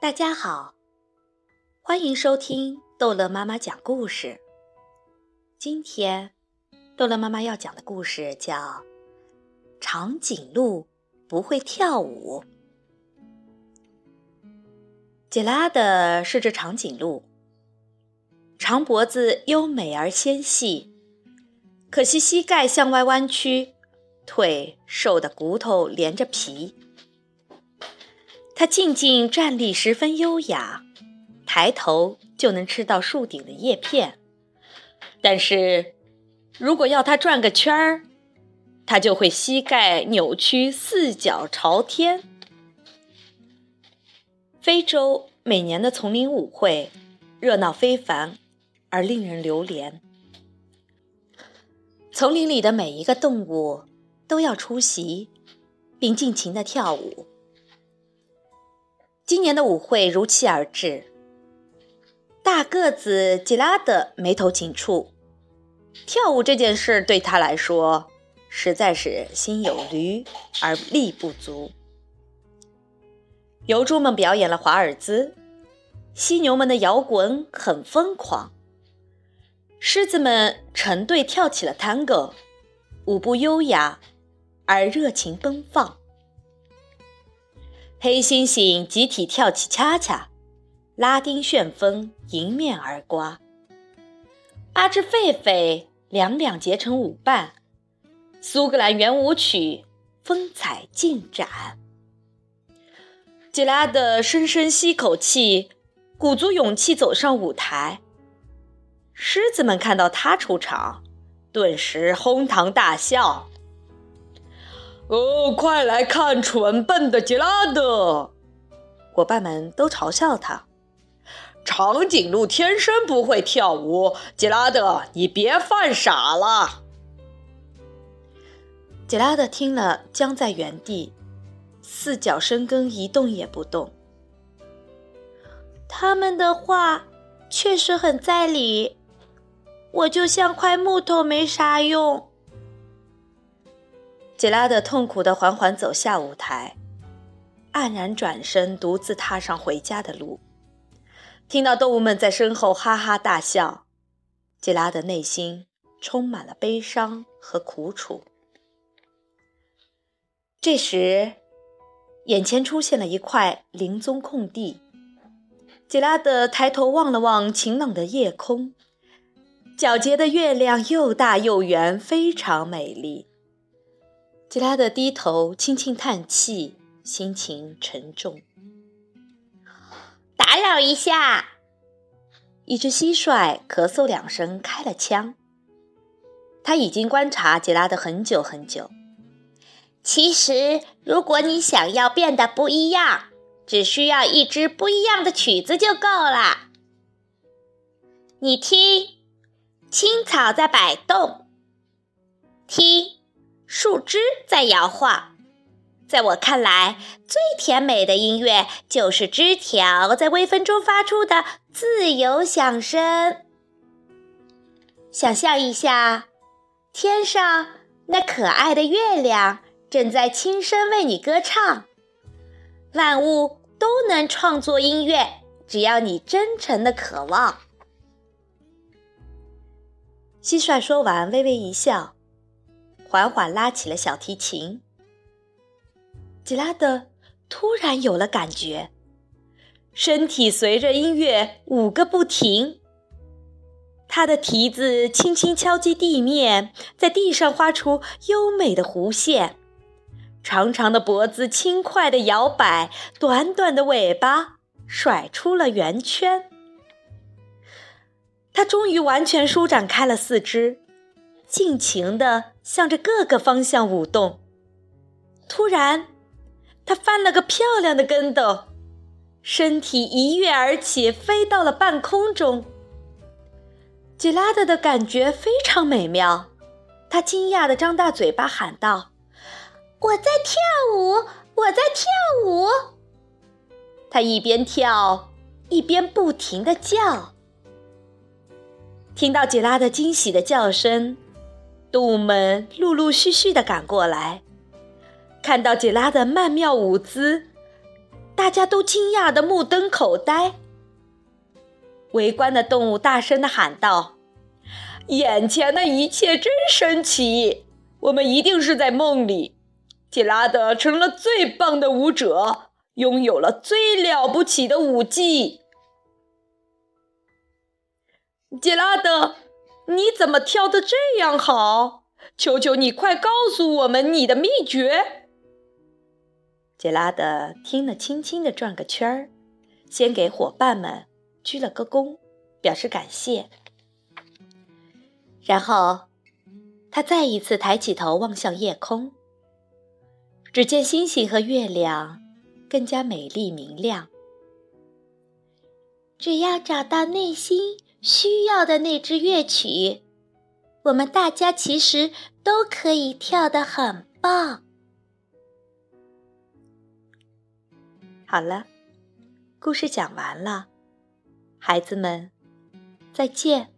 大家好，欢迎收听逗乐妈妈讲故事。今天，逗乐妈妈要讲的故事叫《长颈鹿不会跳舞》。杰拉德是只长颈鹿，长脖子优美而纤细，可惜膝盖向外弯曲，腿瘦的骨头连着皮。它静静站立，十分优雅，抬头就能吃到树顶的叶片。但是，如果要它转个圈儿，它就会膝盖扭曲，四脚朝天。非洲每年的丛林舞会热闹非凡，而令人流连。丛林里的每一个动物都要出席，并尽情的跳舞。今年的舞会如期而至，大个子吉拉德眉头紧蹙。跳舞这件事对他来说实在是心有余而力不足。疣猪们表演了华尔兹，犀牛们的摇滚很疯狂，狮子们成对跳起了探戈，舞步优雅而热情奔放。黑猩猩集体跳起恰恰，拉丁旋风迎面而刮。八只狒狒两两结成舞伴，苏格兰圆舞曲风采尽展。吉拉德深深吸口气，鼓足勇气走上舞台。狮子们看到他出场，顿时哄堂大笑。哦，快来看蠢笨的杰拉德！伙伴们都嘲笑他。长颈鹿天生不会跳舞，杰拉德，你别犯傻了。杰拉德听了，僵在原地，四脚生根，一动也不动。他们的话确实很在理，我就像块木头，没啥用。杰拉德痛苦地缓缓走下舞台，黯然转身，独自踏上回家的路。听到动物们在身后哈哈大笑，杰拉德内心充满了悲伤和苦楚。这时，眼前出现了一块林中空地。杰拉德抬头望了望晴朗的夜空，皎洁的月亮又大又圆，非常美丽。吉拉德低头轻轻叹气，心情沉重。打扰一下，一只蟋蟀咳嗽两声，开了枪。他已经观察杰拉德很久很久。其实，如果你想要变得不一样，只需要一支不一样的曲子就够了。你听，青草在摆动。听。树枝在摇晃，在我看来，最甜美的音乐就是枝条在微风中发出的自由响声。想象一下，天上那可爱的月亮正在轻声为你歌唱。万物都能创作音乐，只要你真诚的渴望。蟋蟀说完，微微一笑。缓缓拉起了小提琴，吉拉德突然有了感觉，身体随着音乐舞个不停。他的蹄子轻轻敲击地面，在地上画出优美的弧线，长长的脖子轻快地摇摆，短短的尾巴甩出了圆圈。他终于完全舒展开了四肢。尽情地向着各个方向舞动。突然，他翻了个漂亮的跟斗，身体一跃而起，飞到了半空中。吉拉德的感觉非常美妙，他惊讶地张大嘴巴喊道：“我在跳舞，我在跳舞！”他一边跳，一边不停地叫。听到吉拉德惊喜的叫声。动物们陆陆续续地赶过来，看到杰拉的曼妙舞姿，大家都惊讶的目瞪口呆。围观的动物大声的喊道：“眼前的一切真神奇！我们一定是在梦里。杰拉德成了最棒的舞者，拥有了最了不起的舞技。杰拉德，你怎么跳得这样好？求求你，快告诉我们你的秘诀！”杰拉德听了，轻轻的转个圈儿，先给伙伴们。鞠了个躬，表示感谢。然后，他再一次抬起头望向夜空，只见星星和月亮更加美丽明亮。只要找到内心需要的那支乐曲，我们大家其实都可以跳得很棒。好了，故事讲完了。孩子们，再见。